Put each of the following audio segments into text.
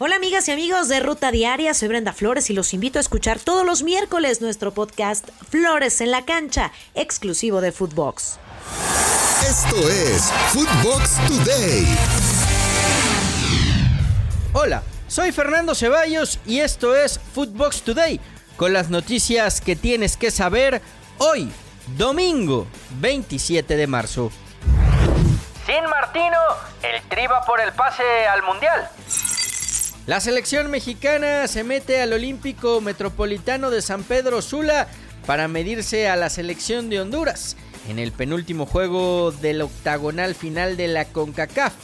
Hola amigas y amigos de Ruta Diaria, soy Brenda Flores y los invito a escuchar todos los miércoles nuestro podcast Flores en la cancha, exclusivo de Footbox. Esto es Footbox Today. Hola, soy Fernando Ceballos y esto es Footbox Today, con las noticias que tienes que saber hoy, domingo 27 de marzo. Sin Martino, el tri va por el pase al Mundial. La selección mexicana se mete al Olímpico Metropolitano de San Pedro Sula para medirse a la selección de Honduras en el penúltimo juego del octagonal final de la CONCACAF.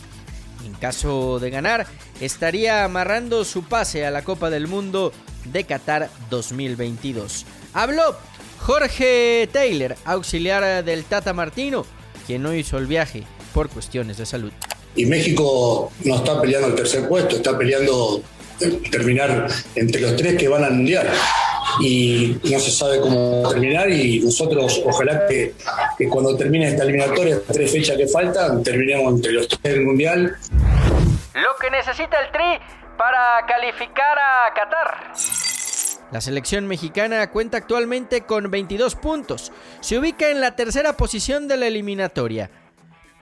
En caso de ganar, estaría amarrando su pase a la Copa del Mundo de Qatar 2022. Habló Jorge Taylor, auxiliar del Tata Martino, quien no hizo el viaje por cuestiones de salud y México no está peleando el tercer puesto, está peleando terminar entre los tres que van al Mundial. Y no se sabe cómo terminar y nosotros ojalá que, cuando termine esta eliminatoria, las tres fechas que faltan, terminemos entre los tres del Mundial. Lo que necesita el Tri para calificar a Qatar. La selección mexicana cuenta actualmente con 22 puntos. Se ubica en la tercera posición de la eliminatoria.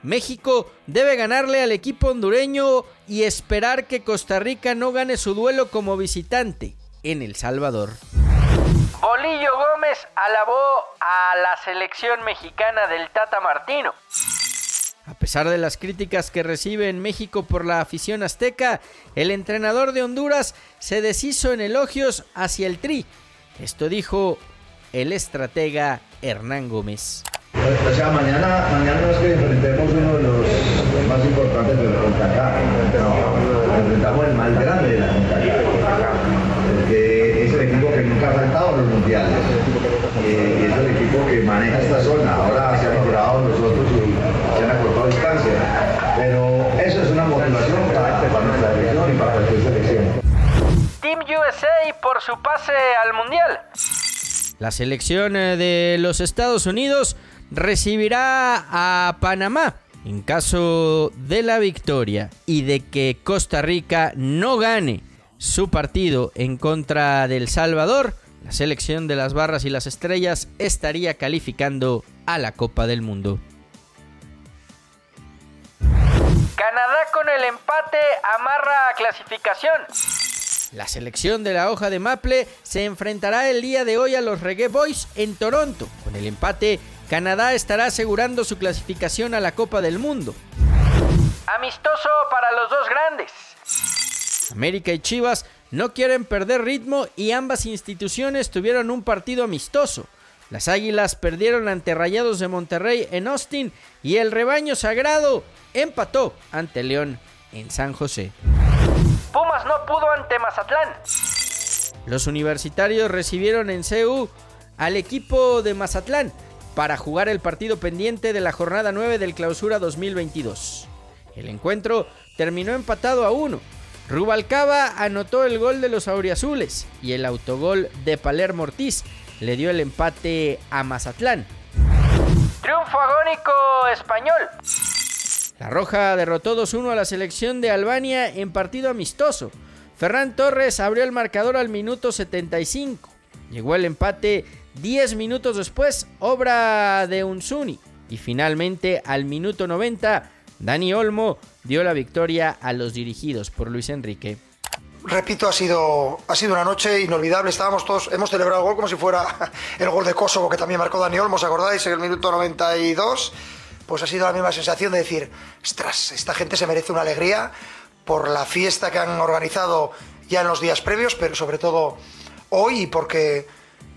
México debe ganarle al equipo hondureño y esperar que Costa Rica no gane su duelo como visitante en El Salvador. Bolillo Gómez alabó a la selección mexicana del Tata Martino. A pesar de las críticas que recibe en México por la afición azteca, el entrenador de Honduras se deshizo en elogios hacia el Tri. Esto dijo el estratega Hernán Gómez. O sea, mañana, mañana es que enfrentemos uno de los más importantes del CONCACAF, no, enfrentamos el más grande de la CONCACAF, que es el equipo que nunca ha faltado en los mundiales, y es el equipo que maneja esta zona, ahora se han mejorado nosotros y se han acortado distancia, pero eso es una motivación para, para nuestra selección y para nuestra selección. Team USA por su pase al Mundial. La selección eh, de los Estados Unidos recibirá a Panamá. En caso de la victoria y de que Costa Rica no gane su partido en contra del Salvador, la selección de las barras y las estrellas estaría calificando a la Copa del Mundo. Canadá con el empate amarra clasificación. La selección de la hoja de Maple se enfrentará el día de hoy a los Reggae Boys en Toronto. Con el empate, Canadá estará asegurando su clasificación a la Copa del Mundo. Amistoso para los dos grandes. América y Chivas no quieren perder ritmo y ambas instituciones tuvieron un partido amistoso. Las Águilas perdieron ante Rayados de Monterrey en Austin y el rebaño sagrado empató ante León en San José. No pudo ante Mazatlán. Los universitarios recibieron en CEU al equipo de Mazatlán para jugar el partido pendiente de la jornada 9 del Clausura 2022. El encuentro terminó empatado a uno. Rubalcaba anotó el gol de los auriazules y el autogol de Palermo Ortiz le dio el empate a Mazatlán. Triunfo agónico español. La Roja derrotó 2-1 a la selección de Albania en partido amistoso. Ferran Torres abrió el marcador al minuto 75. Llegó el empate 10 minutos después, obra de Unsuni. Y finalmente, al minuto 90, Dani Olmo dio la victoria a los dirigidos por Luis Enrique. Repito, ha sido, ha sido una noche inolvidable. Estábamos todos, hemos celebrado el gol como si fuera el gol de Kosovo que también marcó Dani Olmo, ¿os acordáis? En el minuto 92. Pues ha sido la misma sensación de decir, ostras, esta gente se merece una alegría por la fiesta que han organizado ya en los días previos, pero sobre todo hoy, porque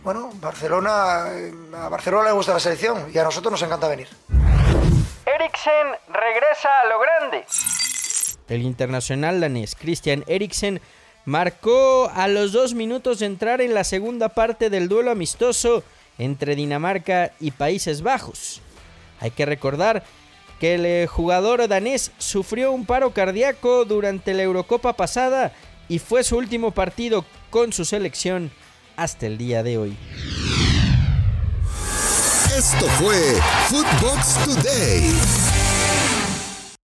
bueno, Barcelona, eh, a Barcelona le gusta la selección y a nosotros nos encanta venir. Eriksen regresa a lo grande. El internacional danés Christian Eriksen marcó a los dos minutos de entrar en la segunda parte del duelo amistoso entre Dinamarca y Países Bajos. Hay que recordar que el eh, jugador danés sufrió un paro cardíaco durante la Eurocopa pasada y fue su último partido con su selección hasta el día de hoy. Esto fue Footbox Today.